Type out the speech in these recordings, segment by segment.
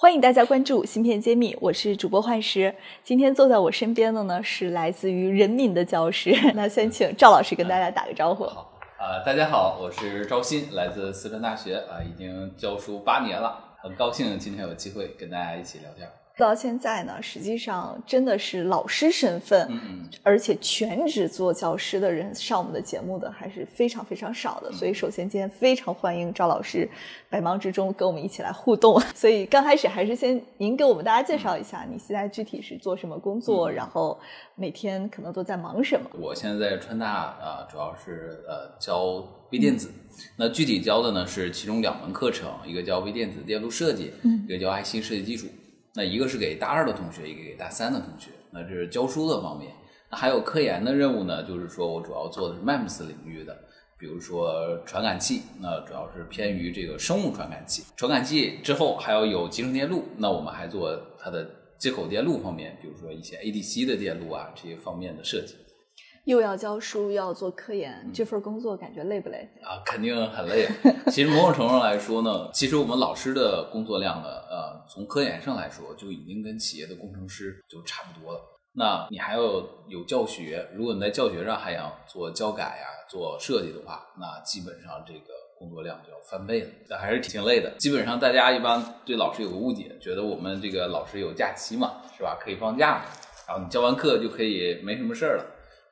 欢迎大家关注芯片揭秘，我是主播幻石。今天坐在我身边的呢是来自于人民的教师，那先请赵老师跟大家打个招呼。好，呃，大家好，我是赵鑫，来自四川大学，啊，已经教书八年了，很高兴今天有机会跟大家一起聊天。到现在呢，实际上真的是老师身份，而且全职做教师的人上我们的节目的还是非常非常少的。所以，首先今天非常欢迎赵老师百忙之中跟我们一起来互动。所以刚开始还是先您给我们大家介绍一下，你现在具体是做什么工作，然后每天可能都在忙什么？我现在在川大啊，主要是呃教微电子，那具体教的呢是其中两门课程，一个叫微电子电路设计，嗯一个叫 IC 设计基础。那一个是给大二的同学，一个给大三的同学。那这是教书的方面。那还有科研的任务呢，就是说我主要做的是 MEMS 领域的，比如说传感器，那主要是偏于这个生物传感器。传感器之后还要有集成电路，那我们还做它的接口电路方面，比如说一些 ADC 的电路啊这些方面的设计。又要教书，又要做科嗯研，这份工作感觉累不累？啊，肯定很累。其实某种程度上来说呢，其实我们老师的工作量呢，呃，从科研上来说，就已经跟企业的工程师就差不多了。那你还要有教学，如果你在教学上还要做教改呀、做设计的话，那基本上这个工作量就要翻倍了，那还是挺累的。基本上大家一般对老师有个误解，觉得我们这个老师有假期嘛，是吧？可以放假嘛，然后你教完课就可以没什么事儿了。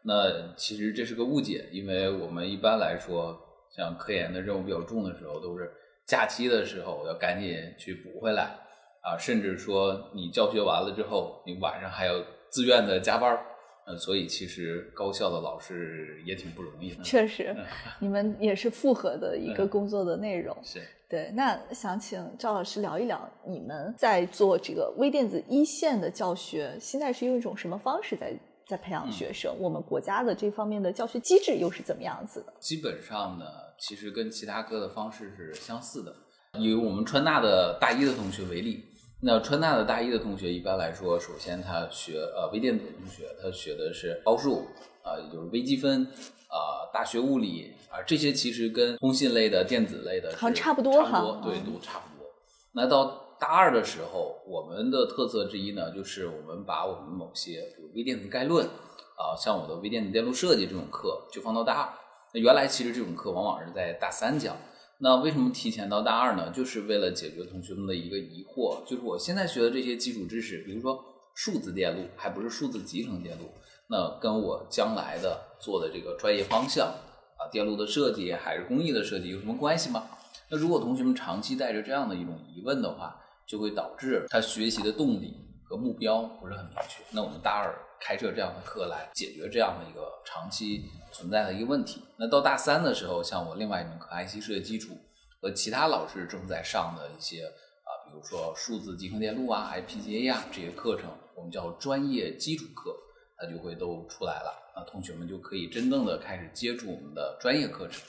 那其实这是个误解，因为我们一般来说，像科研的任务比较重的时候，都是假期的时候要赶紧去补回来啊，甚至说你教学完了之后，你晚上还要自愿的加班儿，呃，所以其实高校的老师也挺不容易的。确实，你们也是复合的一个工作的内容。是，对，那想请赵老师聊一聊，你们在做这个微电子一线的教学，现在是用一种什么方式在在培养学生？我们国家的这方面的教学机制又是怎么样子的？基本上呢，其实跟其他科的方式是相似的。以我们川大的大一的同学为例，那川大的大一的同学一般来说，首先他学呃微电子的同学，他学的是高数啊、也就是微积分啊、大学物理啊、这些其实跟通信类的、电子类的好像差不多哈对，嗯都差不多。那到大二的时候，我们的特色之一呢，就是我们把我们某些比如微电子概论啊，像我的微电子电路设计这种课，就放到大二。那原来其实这种课往往是在大三讲，那为什么提前到大二呢？就是为了解决同学们的一个疑惑，就是我现在学的这些基础知识，比如说数字电路，还不是数字集成电路，那跟我将来的做的这个专业方向啊，电路的设计还是工艺的设计有什么关系吗？那如果同学们长期带着这样的一种疑问的话，就会导致他学习的动力和目标不是很明确。那我们大二开设这样的课来解决这样的一个长期存在的一个问题。那到大三的时候，像我另外一门课 IC 设计基础和其他老师正在上的一些啊，比如说数字集成电路啊、I P G A 啊这些课程，我们叫专业基础课，它就会都出来了。那同学们就可以真正的开始接触我们的专业课程。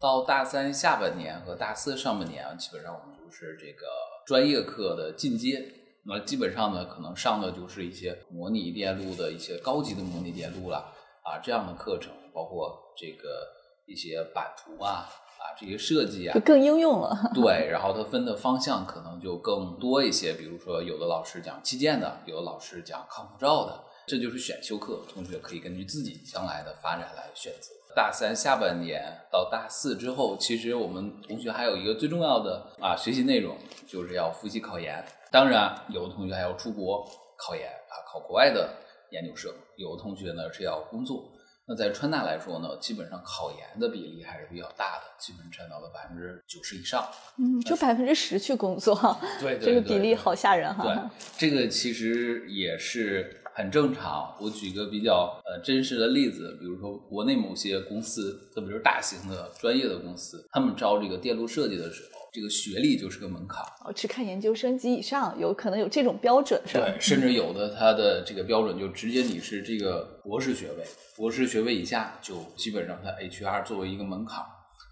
到大三下半年和大四上半年，基本上我们就是这个专业课的进阶。那基本上呢，可能上的就是一些模拟电路的一些高级的模拟电路了啊，这样的课程，包括这个一些版图啊啊这些设计啊就，更应用了。对，然后它分的方向可能就更多一些，比如说有的老师讲器件的，有的老师讲抗辐照的，这就是选修课，同学可以根据自己将来的发展来选择。大三下半年到大四之后，其实我们同学还有一个最重要的啊学习内容，就是要复习考研。当然，有的同学还要出国考研啊，考国外的研究生；有的同学呢是要工作。那在川大来说呢，基本上考研的比例还是比较大的，基本占到了百分之九十以上。嗯，就百分之十去工作，对 对这个对对比例好吓人哈。对，这个其实也是很正常。我举个比较呃真实的例子，比如说国内某些公司，特别是大型的专业的公司，他们招这个电路设计的时候，这个学历就是个门槛。哦，只看研究生及以上，有可能有这种标准，是吧？对，甚至 有的它的这个标准就直接你是这个博士学位，博士学位以下就基本上它 HR 作为一个门槛，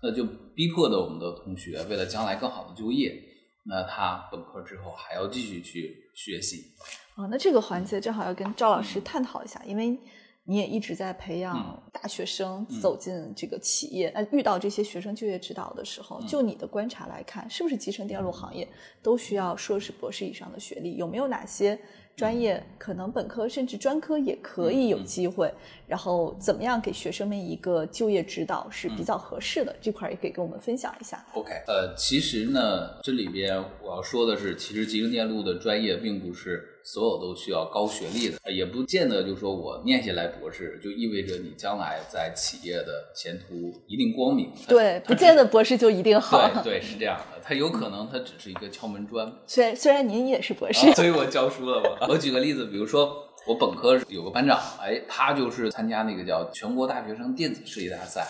那就逼迫的我们的同学为了将来更好的就业，那他本科之后还要继续去学习。哦，那这个环节正好要跟赵老师探讨一下，因为你也一直在培养大学生走进这个企业。那遇到这些学生就业指导的时候，就你的观察来看，是不是集成电路行业都需要硕士、博士以上的学历？有没有哪些专业可能本科甚至专科也可以有机会？然后怎么样给学生们一个就业指导是比较合适的？这块也可以跟我们分享一下。OK，呃，其实呢，这里边我要说的是，其实集成电路的专业并不是所有都需要高学历的，呃也不见得就说我念下来博士就意味着你将来在企业的前途一定光明。对，不见得博士就一定好。对对是这样的，它有可能它只是一个敲门砖。虽然虽然您也是博士，啊所以我教书了嘛。我举个例子，比如说我本科有个班长，哎，他就是参加那个叫全国大学生电子设计大赛，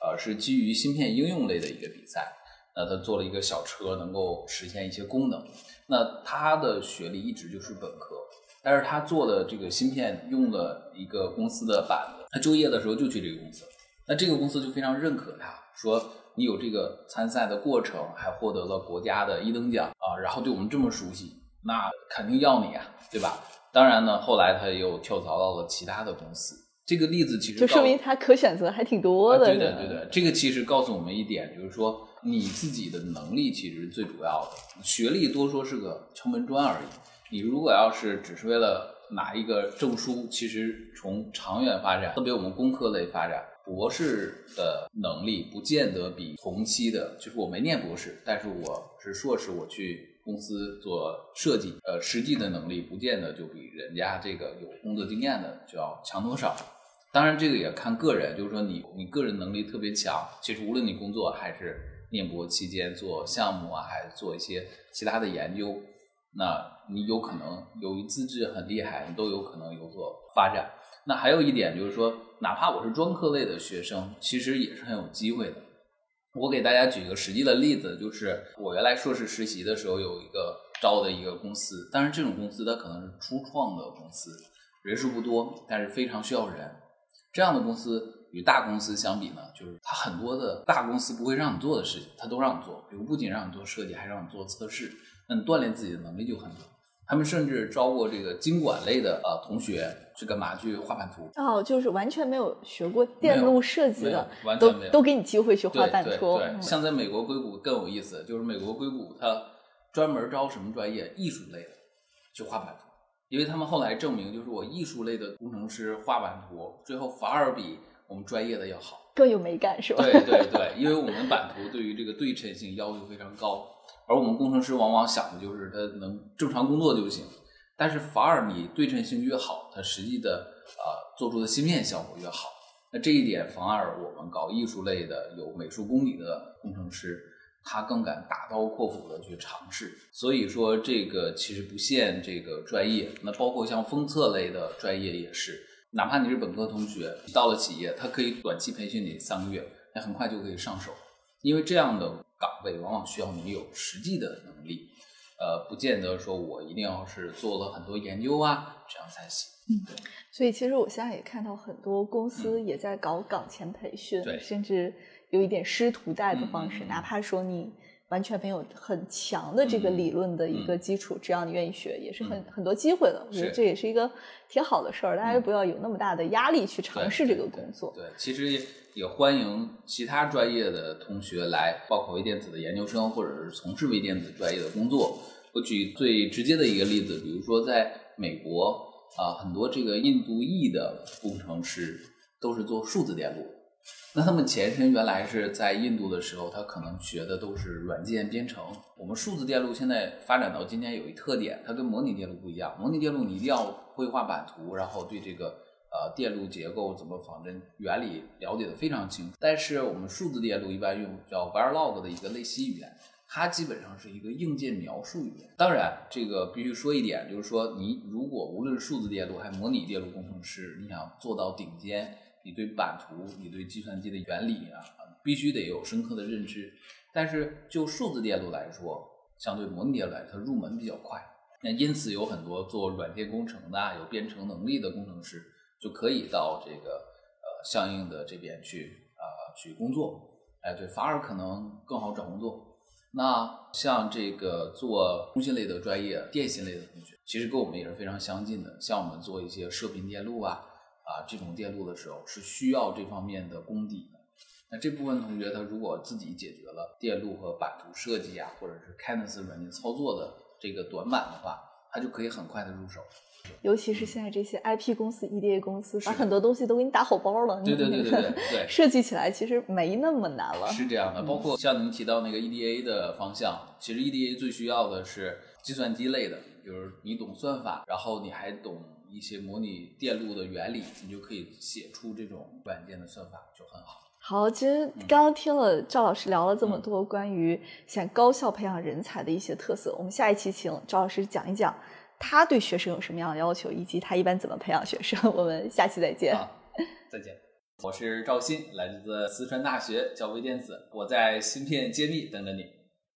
呃，是基于芯片应用类的一个比赛。那他做了一个小车，能够实现一些功能。那他的学历一直就是本科，但是他做的这个芯片用了一个公司的板子，他就业的时候就去这个公司，那这个公司就非常认可他，说你有这个参赛的过程，还获得了国家的一等奖啊，然后对我们这么熟悉，那肯定要你啊，对吧？当然呢，后来他又跳槽到了其他的公司。这个例子其实就说明他可选择还挺多的。啊、对的，对的，这个其实告诉我们一点，就是说你自己的能力其实是最主要的，学历多说是个敲门砖而已。你如果要是只是为了拿一个证书，其实从长远发展，特别我们工科类发展，博士的能力不见得比同期的，就是我没念博士，但是我是硕士，我去公司做设计，呃，实际的能力不见得就比人家这个有工作经验的就要强多少。当然，这个也看个人，就是说你你个人能力特别强，其实无论你工作还是念博期间做项目啊，还是做一些其他的研究，那你有可能由于资质很厉害，你都有可能有所发展。那还有一点就是说，哪怕我是专科类的学生，其实也是很有机会的。我给大家举一个实际的例子，就是我原来硕士实习的时候有一个招的一个公司，当然这种公司它可能是初创的公司，人数不多，但是非常需要人。这样的公司与大公司相比呢，就是它很多的大公司不会让你做的事情，它都让你做。比如不仅让你做设计，还让你做测试，那你锻炼自己的能力就很多。他们甚至招过这个经管类的呃同学去干嘛？去画版图。哦，就是完全没有学过电路设计的，都完全没有都给你机会去画对对版图。像在美国硅谷更有意思，就是美国硅谷它专门招什么专业？艺术类的去画版图，因为他们后来证明，就是我艺术类的工程师画版图，最后反而比我们专业的要好。更有美感是吧？对对对，因为我们版图对于这个对称性要求非常高，而我们工程师往往想的就是他能正常工作就行。但是反而你对称性越好，它实际的呃做出的芯片效果越好。那这一点反而我们搞艺术类的有美术功底的工程师，他更敢大刀阔斧的去尝试。所以说这个其实不限这个专业，那包括像封测类的专业也是，哪怕你是本科同学，到了企业，他可以短期培训你三个月，那很快就可以上手，因为这样的岗位往往需要你有实际的能力。呃，不见得说我一定要是做了很多研究啊，这样才行。嗯所以其实我现在也看到很多公司也在搞岗前培训，嗯对甚至有一点师徒带的方式，哪怕说你完全没有很强的这个嗯理论的一个基础，只要你愿意学，也是很、很多机会的。我觉得这也是一个挺好的事儿，大家不要有那么大的压力去尝试这个工作。对，其实也也欢迎其他专业的同学来，报考微电子的研究生，或者是从事微电子专业的工作。我举最直接的一个例子，比如说在美国啊、很多这个印度裔的工程师都是做数字电路。那他们前身原来是在印度的时候，他可能学的都是软件编程。我们数字电路现在发展到今天有一特点，它跟模拟电路不一样。模拟电路你一定要会画版图，然后对这个呃电路结构怎么仿真原理了解的非常清楚。但是我们数字电路一般用叫 Verilog 的一个类型语言，它基本上是一个硬件描述语言。当然，这个必须说一点，就是说你如果无论是数字电路还是模拟电路工程师，你想做到顶尖，你对版图、你对计算机的原理啊，必须得有深刻的认知。但是就数字电路来说，相对模拟电路来，它入门比较快。那因此有很多做软件工程的、有编程能力的工程师，就可以到这个呃相应的这边去啊去工作。哎，对，反而可能更好找工作。那像这个做通信类的专业、电信类的同学，其实跟我们也是非常相近的。像我们做一些射频电路啊啊这种电路的时候，是需要这方面的功底的。那这部分同学他如果自己解决了电路和版图设计啊，或者是 c a n v a s 软件操作的这个短板的话，他就可以很快的入手。尤其是现在这些 IP 公司、EDA 公司，把很多东西都给你打好包了。对对对对对对，设计起来其实没那么难了。是这样的，包括像您提到那个 EDA 的方向，其实 EDA 最需要的是计算机类的，比如你懂算法，然后你还懂一些模拟电路的原理，你就可以写出这种软件的算法，就很好。好，其实刚刚听了赵老师聊了这么多关于想高效培养人才的一些特色，我们下一期请赵老师讲一讲。他对学生有什么样的要求，以及他一般怎么培养学生？我们下期再见。好，再见。我是赵鑫，来自四川大学，教微电子。我在芯片揭秘等着你。